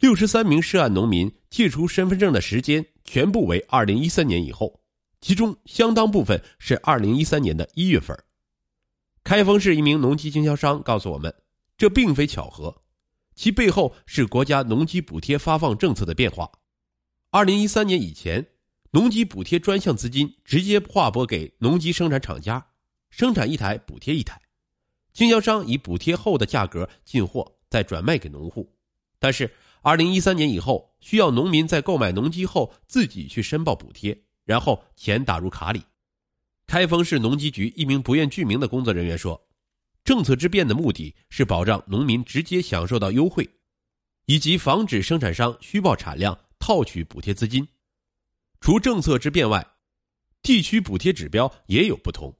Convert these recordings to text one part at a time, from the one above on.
六十三名涉案农民借出身份证的时间全部为二零一三年以后，其中相当部分是二零一三年的一月份。开封市一名农机经销商告诉我们，这并非巧合，其背后是国家农机补贴发放政策的变化。二零一三年以前，农机补贴专项资金直接划拨给农机生产厂家，生产一台补贴一台，经销商以补贴后的价格进货，再转卖给农户。但是，二零一三年以后，需要农民在购买农机后自己去申报补贴，然后钱打入卡里。开封市农机局一名不愿具名的工作人员说：“政策之变的目的是保障农民直接享受到优惠，以及防止生产商虚报产量。”套取补贴资金，除政策之变外，地区补贴指标也有不同。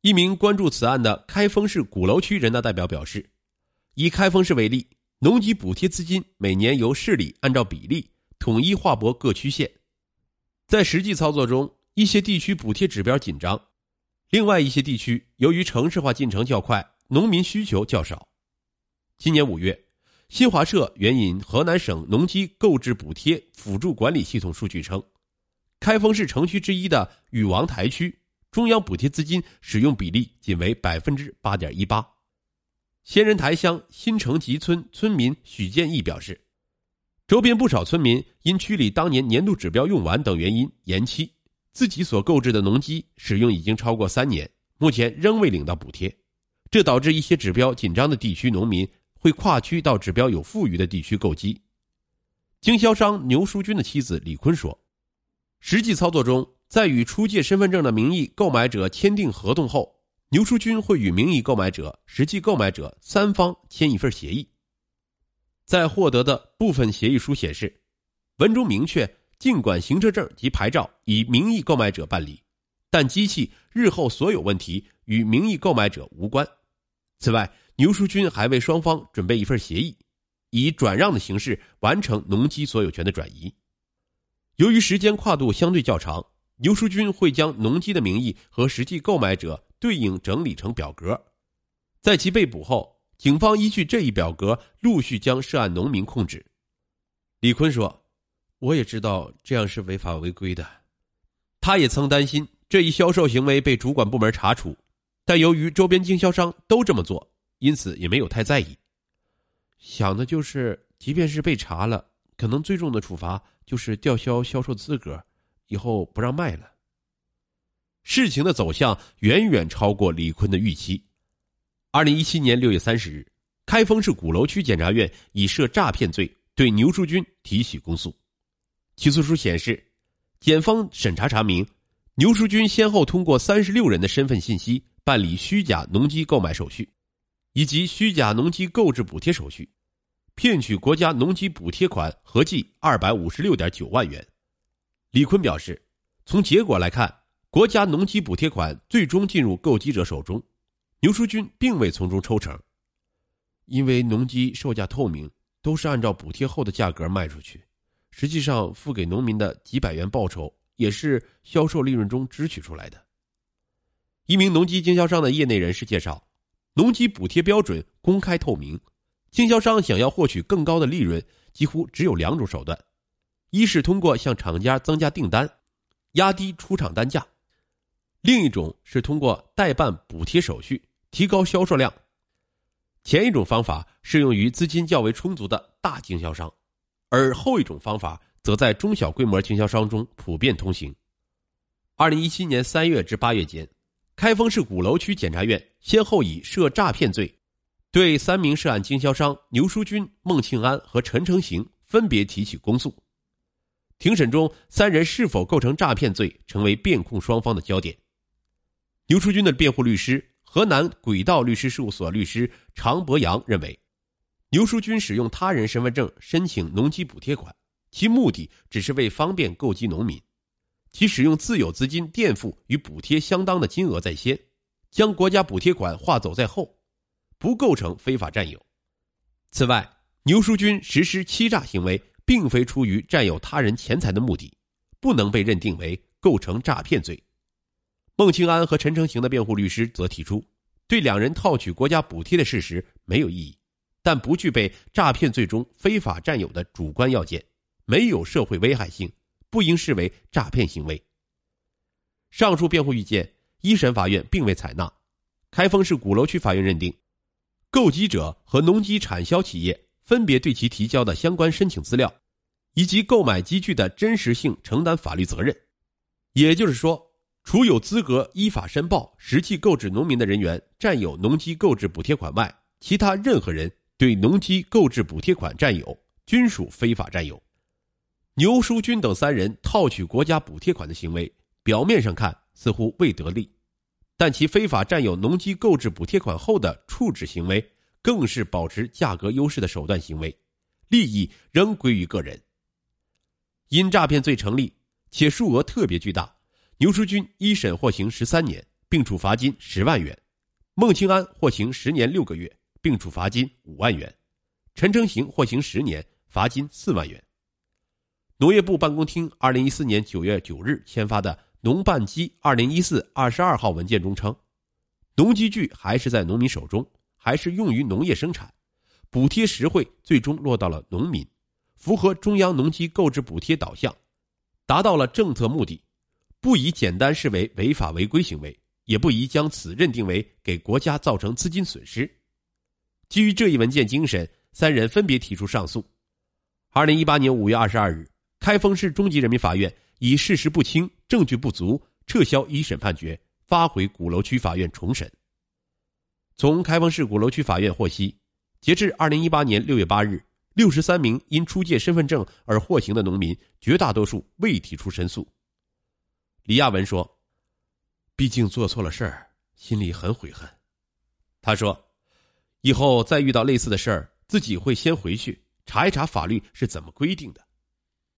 一名关注此案的开封市鼓楼区人大代表表示，以开封市为例，农机补贴资金每年由市里按照比例统一划拨各区县，在实际操作中，一些地区补贴指标紧张，另外一些地区由于城市化进程较快，农民需求较少。今年五月。新华社援引河南省农机购置补贴辅助管理系统数据称，开封市城区之一的禹王台区，中央补贴资金使用比例仅为百分之八点一八。仙人台乡新城集村村民许建义表示，周边不少村民因区里当年年度指标用完等原因延期，自己所购置的农机使用已经超过三年，目前仍未领到补贴，这导致一些指标紧张的地区农民。会跨区到指标有富余的地区购机。经销商牛书军的妻子李坤说：“实际操作中，在与出借身份证的名义购买者签订合同后，牛书军会与名义购买者、实际购买者三方签一份协议。在获得的部分协议书显示，文中明确，尽管行车证及牌照以名义购买者办理，但机器日后所有问题与名义购买者无关。此外。”牛书军还为双方准备一份协议，以转让的形式完成农机所有权的转移。由于时间跨度相对较长，牛书军会将农机的名义和实际购买者对应整理成表格。在其被捕后，警方依据这一表格陆续将涉案农民控制。李坤说：“我也知道这样是违法违规的，他也曾担心这一销售行为被主管部门查处，但由于周边经销商都这么做。”因此也没有太在意，想的就是，即便是被查了，可能最重的处罚就是吊销销售资格，以后不让卖了。事情的走向远远超过李坤的预期。二零一七年六月三十日，开封市鼓楼区检察院以涉诈骗罪对牛书军提起公诉。起诉书显示，检方审查查明，牛书军先后通过三十六人的身份信息办理虚假农机购买手续。以及虚假农机购置补贴手续，骗取国家农机补贴款合计二百五十六点九万元。李坤表示，从结果来看，国家农机补贴款最终进入购机者手中，牛书军并未从中抽成，因为农机售价透明，都是按照补贴后的价格卖出去，实际上付给农民的几百元报酬也是销售利润中支取出来的。一名农机经销商的业内人士介绍。农机补贴标准公开透明，经销商想要获取更高的利润，几乎只有两种手段：一是通过向厂家增加订单，压低出厂单价；另一种是通过代办补贴手续，提高销售量。前一种方法适用于资金较为充足的大经销商，而后一种方法则在中小规模经销商中普遍通行。二零一七年三月至八月间。开封市鼓楼区检察院先后以涉诈骗罪，对三名涉案经销商牛书军、孟庆安和陈成行分别提起公诉。庭审中，三人是否构成诈骗罪，成为辩控双方的焦点。牛书军的辩护律师、河南轨道律师事务所律师常博阳认为，牛书军使用他人身份证申请农机补贴款，其目的只是为方便购机农民。其使用自有资金垫付与补贴相当的金额在先，将国家补贴款划走在后，不构成非法占有。此外，牛书军实施欺诈行为，并非出于占有他人钱财的目的，不能被认定为构成诈骗罪。孟庆安和陈成行的辩护律师则提出，对两人套取国家补贴的事实没有异议，但不具备诈骗罪中非法占有的主观要件，没有社会危害性，不应视为诈骗行为。上述辩护意见，一审法院并未采纳。开封市鼓楼区法院认定，购机者和农机产销企业分别对其提交的相关申请资料，以及购买机具的真实性承担法律责任。也就是说，除有资格依法申报实际购置农民的人员占有农机购置补贴款外，其他任何人。对农机购置补贴款占有，均属非法占有。牛书军等三人套取国家补贴款的行为，表面上看似乎未得利，但其非法占有农机购置补贴款后的处置行为，更是保持价格优势的手段行为，利益仍归于个人。因诈骗罪成立，且数额特别巨大，牛书军一审获刑十三年，并处罚金十万元；孟庆安获刑十年六个月。并处罚金五万元，陈成行获刑十年，罚金四万元。农业部办公厅二零一四年九月九日签发的《农办机二零一四二十二号文件》中称，农机具还是在农民手中，还是用于农业生产，补贴实惠最终落到了农民，符合中央农机购置补贴导向，达到了政策目的，不宜简单视为违法违规行为，也不宜将此认定为给国家造成资金损失。基于这一文件精神，三人分别提出上诉。二零一八年五月二十二日，开封市中级人民法院以事实不清、证据不足，撤销一审判决，发回鼓楼区法院重审。从开封市鼓楼区法院获悉，截至二零一八年六月八日，六十三名因出借身份证而获刑的农民，绝大多数未提出申诉。李亚文说：“毕竟做错了事儿，心里很悔恨。”他说。以后再遇到类似的事儿，自己会先回去查一查法律是怎么规定的。